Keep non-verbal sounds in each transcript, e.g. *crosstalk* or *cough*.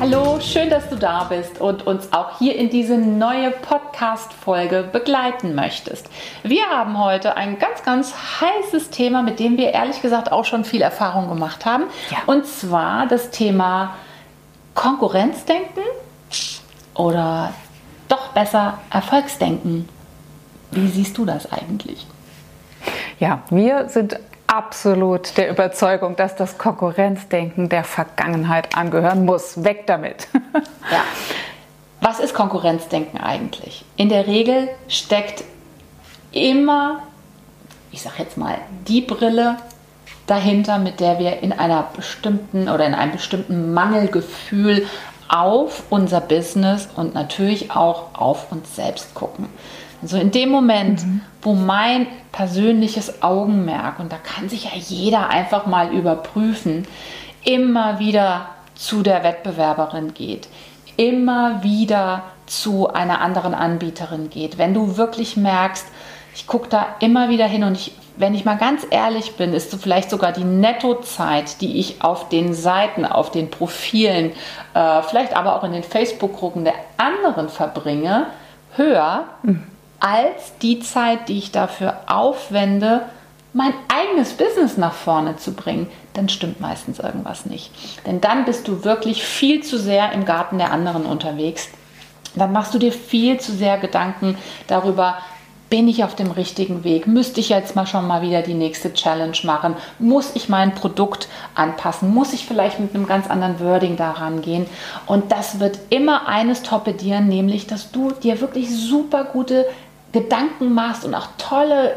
Hallo, schön, dass du da bist und uns auch hier in diese neue Podcast-Folge begleiten möchtest. Wir haben heute ein ganz, ganz heißes Thema, mit dem wir ehrlich gesagt auch schon viel Erfahrung gemacht haben. Ja. Und zwar das Thema Konkurrenzdenken oder doch besser Erfolgsdenken. Wie siehst du das eigentlich? Ja, wir sind absolut der Überzeugung, dass das Konkurrenzdenken der Vergangenheit angehören muss. Weg damit. *laughs* ja. Was ist Konkurrenzdenken eigentlich? In der Regel steckt immer, ich sage jetzt mal, die Brille dahinter, mit der wir in einer bestimmten oder in einem bestimmten Mangelgefühl auf unser Business und natürlich auch auf uns selbst gucken. Also in dem Moment, mhm. wo mein persönliches Augenmerk, und da kann sich ja jeder einfach mal überprüfen, immer wieder zu der Wettbewerberin geht, immer wieder zu einer anderen Anbieterin geht. Wenn du wirklich merkst, ich gucke da immer wieder hin und ich, wenn ich mal ganz ehrlich bin, ist so vielleicht sogar die Nettozeit, die ich auf den Seiten, auf den Profilen, äh, vielleicht aber auch in den Facebook-Gruppen der anderen verbringe, höher, mhm als die Zeit, die ich dafür aufwende, mein eigenes Business nach vorne zu bringen, dann stimmt meistens irgendwas nicht. Denn dann bist du wirklich viel zu sehr im Garten der anderen unterwegs. Dann machst du dir viel zu sehr Gedanken darüber, bin ich auf dem richtigen Weg? Müsste ich jetzt mal schon mal wieder die nächste Challenge machen? Muss ich mein Produkt anpassen? Muss ich vielleicht mit einem ganz anderen Wording daran gehen? Und das wird immer eines torpedieren, nämlich, dass du dir wirklich super gute Gedanken machst und auch tolle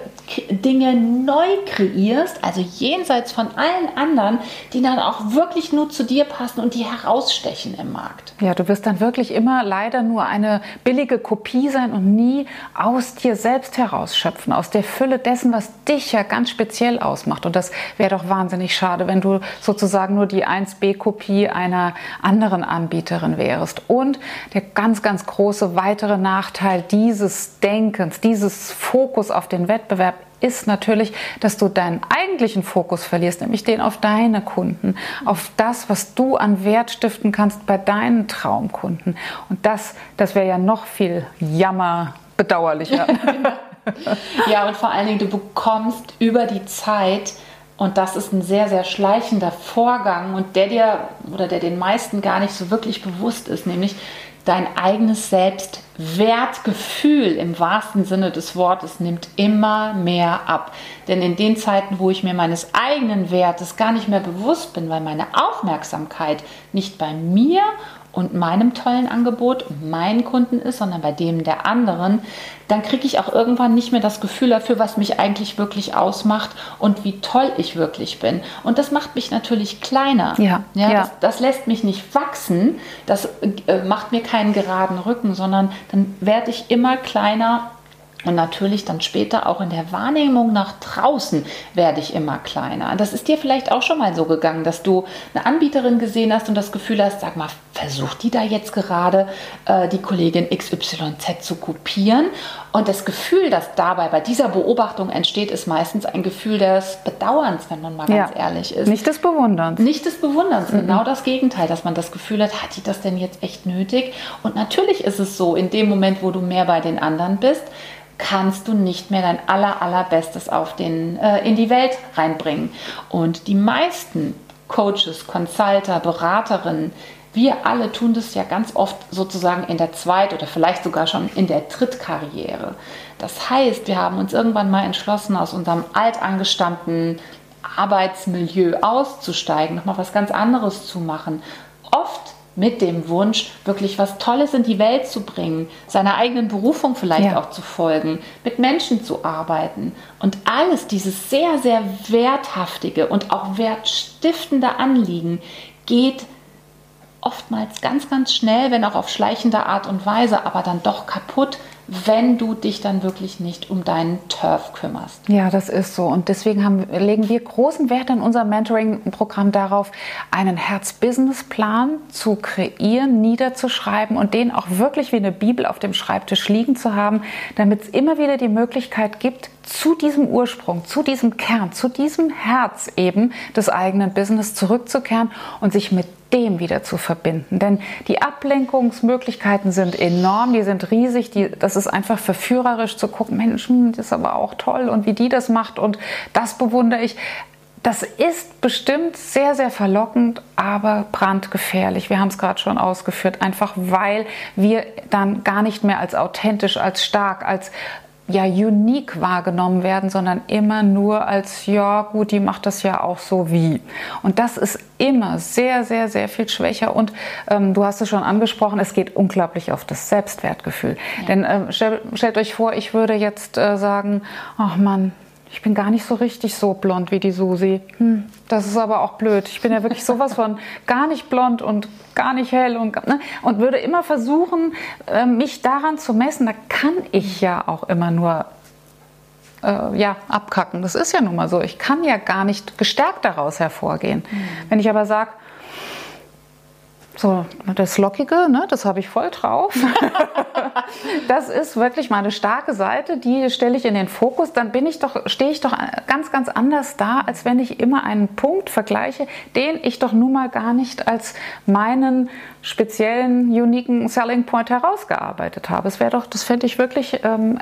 Dinge neu kreierst, also jenseits von allen anderen, die dann auch wirklich nur zu dir passen und die herausstechen im Markt. Ja, du wirst dann wirklich immer leider nur eine billige Kopie sein und nie aus dir selbst herausschöpfen, aus der Fülle dessen, was dich ja ganz speziell ausmacht. Und das wäre doch wahnsinnig schade, wenn du sozusagen nur die 1B-Kopie einer anderen Anbieterin wärst. Und der ganz, ganz große weitere Nachteil dieses Denkens, dieses Fokus auf den Wettbewerb ist natürlich, dass du deinen eigentlichen Fokus verlierst, nämlich den auf deine Kunden, auf das, was du an Wert stiften kannst bei deinen Traumkunden. Und das, das wäre ja noch viel jammer bedauerlicher. *laughs* ja, und vor allen Dingen, du bekommst über die Zeit, und das ist ein sehr, sehr schleichender Vorgang und der dir oder der den meisten gar nicht so wirklich bewusst ist, nämlich dein eigenes Selbstwertgefühl im wahrsten Sinne des Wortes nimmt immer mehr ab. Denn in den Zeiten, wo ich mir meines eigenen Wertes gar nicht mehr bewusst bin, weil meine Aufmerksamkeit nicht bei mir und meinem tollen Angebot und meinen Kunden ist, sondern bei dem der anderen, dann kriege ich auch irgendwann nicht mehr das Gefühl dafür, was mich eigentlich wirklich ausmacht und wie toll ich wirklich bin. Und das macht mich natürlich kleiner. Ja, ja, ja. Das, das, lässt mich nicht wachsen, das äh, macht mir keinen geraden Rücken, sondern dann werde ich immer kleiner und natürlich dann später auch in der Wahrnehmung nach draußen werde ich immer kleiner. Das ist dir vielleicht auch schon mal so gegangen, dass du eine Anbieterin gesehen hast und das Gefühl hast, sag mal, versucht die da jetzt gerade äh, die Kollegin XYZ zu kopieren? Und das Gefühl, das dabei bei dieser Beobachtung entsteht, ist meistens ein Gefühl des Bedauerns, wenn man mal ganz ja, ehrlich ist. Nicht des Bewunderns. Nicht des Bewunderns, mhm. genau das Gegenteil, dass man das Gefühl hat, hat die das denn jetzt echt nötig? Und natürlich ist es so, in dem Moment, wo du mehr bei den anderen bist, kannst du nicht mehr dein aller, allerbestes auf den, äh, in die Welt reinbringen. Und die meisten Coaches, Consulter, Beraterinnen, wir alle tun das ja ganz oft sozusagen in der Zweit- oder vielleicht sogar schon in der Drittkarriere. Das heißt, wir haben uns irgendwann mal entschlossen, aus unserem altangestammten Arbeitsmilieu auszusteigen, nochmal was ganz anderes zu machen. Oft mit dem Wunsch, wirklich was Tolles in die Welt zu bringen, seiner eigenen Berufung vielleicht ja. auch zu folgen, mit Menschen zu arbeiten. Und alles dieses sehr, sehr werthaftige und auch wertstiftende Anliegen geht oftmals ganz, ganz schnell, wenn auch auf schleichende Art und Weise, aber dann doch kaputt, wenn du dich dann wirklich nicht um deinen Turf kümmerst. Ja, das ist so. Und deswegen haben, legen wir großen Wert in unserem Mentoring-Programm darauf, einen Herz-Business-Plan zu kreieren, niederzuschreiben und den auch wirklich wie eine Bibel auf dem Schreibtisch liegen zu haben, damit es immer wieder die Möglichkeit gibt, zu diesem Ursprung, zu diesem Kern, zu diesem Herz eben des eigenen Business zurückzukehren und sich mit dem wieder zu verbinden. Denn die Ablenkungsmöglichkeiten sind enorm, die sind riesig, die, das ist einfach verführerisch zu gucken, Menschen, das ist aber auch toll und wie die das macht und das bewundere ich. Das ist bestimmt sehr, sehr verlockend, aber brandgefährlich. Wir haben es gerade schon ausgeführt, einfach weil wir dann gar nicht mehr als authentisch, als stark, als ja unique wahrgenommen werden, sondern immer nur als, ja gut, die macht das ja auch so wie. Und das ist immer sehr, sehr, sehr viel schwächer. Und ähm, du hast es schon angesprochen, es geht unglaublich auf das Selbstwertgefühl. Ja. Denn äh, stellt, stellt euch vor, ich würde jetzt äh, sagen, ach Mann, ich bin gar nicht so richtig so blond wie die Susi. Hm, das ist aber auch blöd. Ich bin ja wirklich sowas von *laughs* gar nicht blond und gar nicht hell und, ne, und würde immer versuchen, äh, mich daran zu messen. Da kann ich ja auch immer nur äh, ja, abkacken. Das ist ja nun mal so. Ich kann ja gar nicht gestärkt daraus hervorgehen. Mhm. Wenn ich aber sage, so, das Lockige, ne, das habe ich voll drauf. *laughs* das ist wirklich meine starke Seite, die stelle ich in den Fokus. Dann bin ich doch, stehe ich doch ganz, ganz anders da, als wenn ich immer einen Punkt vergleiche, den ich doch nun mal gar nicht als meinen speziellen, uniken Selling Point herausgearbeitet habe. Es wäre doch, das fände ich wirklich ähm,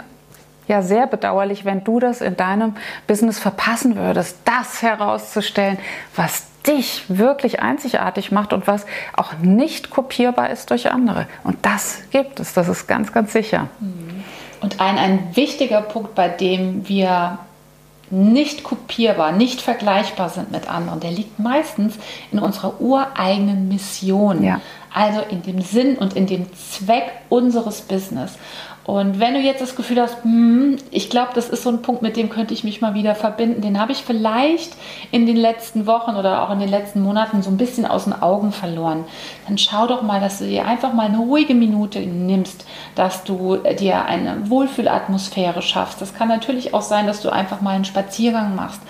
ja sehr bedauerlich, wenn du das in deinem Business verpassen würdest, das herauszustellen, was dich wirklich einzigartig macht und was auch nicht kopierbar ist durch andere. Und das gibt es, das ist ganz, ganz sicher. Mhm. Und ein, ein wichtiger Punkt, bei dem wir nicht kopierbar, nicht vergleichbar sind mit anderen, der liegt meistens in unserer ureigenen Mission. Ja. Also in dem Sinn und in dem Zweck unseres Business. Und wenn du jetzt das Gefühl hast, hm, ich glaube, das ist so ein Punkt, mit dem könnte ich mich mal wieder verbinden, den habe ich vielleicht in den letzten Wochen oder auch in den letzten Monaten so ein bisschen aus den Augen verloren, dann schau doch mal, dass du dir einfach mal eine ruhige Minute nimmst, dass du dir eine Wohlfühlatmosphäre schaffst. Das kann natürlich auch sein, dass du einfach mal einen Spaziergang machst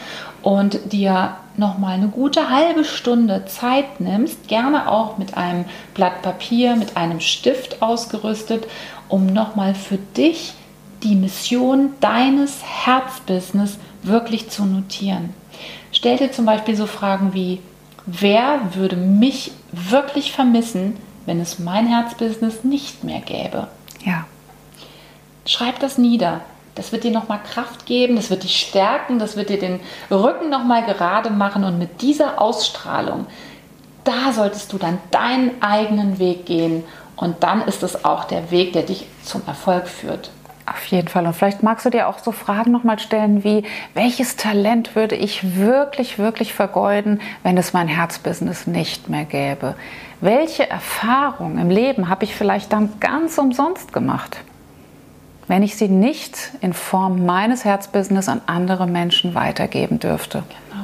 und dir noch mal eine gute halbe Stunde Zeit nimmst, gerne auch mit einem Blatt Papier, mit einem Stift ausgerüstet um nochmal für dich die Mission deines Herzbusiness wirklich zu notieren. Stell dir zum Beispiel so Fragen wie, wer würde mich wirklich vermissen, wenn es mein Herzbusiness nicht mehr gäbe? Ja. Schreib das nieder. Das wird dir nochmal Kraft geben, das wird dich stärken, das wird dir den Rücken nochmal gerade machen und mit dieser Ausstrahlung, da solltest du dann deinen eigenen Weg gehen und dann ist es auch der Weg, der dich zum Erfolg führt. Auf jeden Fall. Und vielleicht magst du dir auch so Fragen nochmal stellen wie, welches Talent würde ich wirklich, wirklich vergeuden, wenn es mein Herzbusiness nicht mehr gäbe? Welche Erfahrung im Leben habe ich vielleicht dann ganz umsonst gemacht, wenn ich sie nicht in Form meines Herzbusiness an andere Menschen weitergeben dürfte? Genau.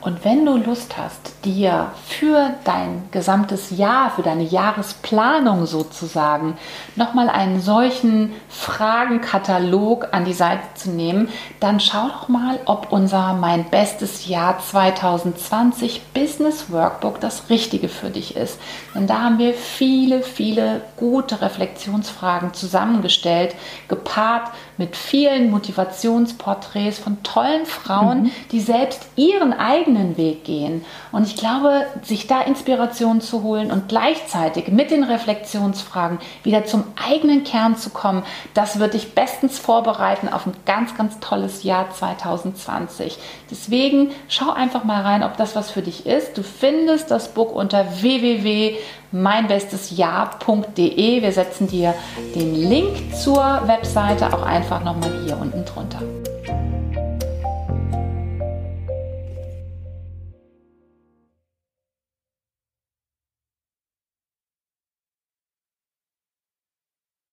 Und wenn du Lust hast, dir für dein gesamtes Jahr, für deine Jahresplanung sozusagen, nochmal einen solchen Fragenkatalog an die Seite zu nehmen, dann schau doch mal, ob unser Mein Bestes Jahr 2020 Business Workbook das Richtige für dich ist. Denn da haben wir viele, viele gute Reflexionsfragen zusammengestellt, gepaart mit vielen Motivationsporträts von tollen Frauen, mhm. die selbst ihren eigenen Weg gehen. Und ich glaube, sich da Inspiration zu holen und gleichzeitig mit den Reflexionsfragen wieder zum eigenen Kern zu kommen, das wird dich bestens vorbereiten auf ein ganz, ganz tolles Jahr 2020. Deswegen schau einfach mal rein, ob das was für dich ist. Du findest das Book unter www.meinbestesjahr.de. Wir setzen dir den Link zur Webseite auch einfach nochmal hier unten drunter.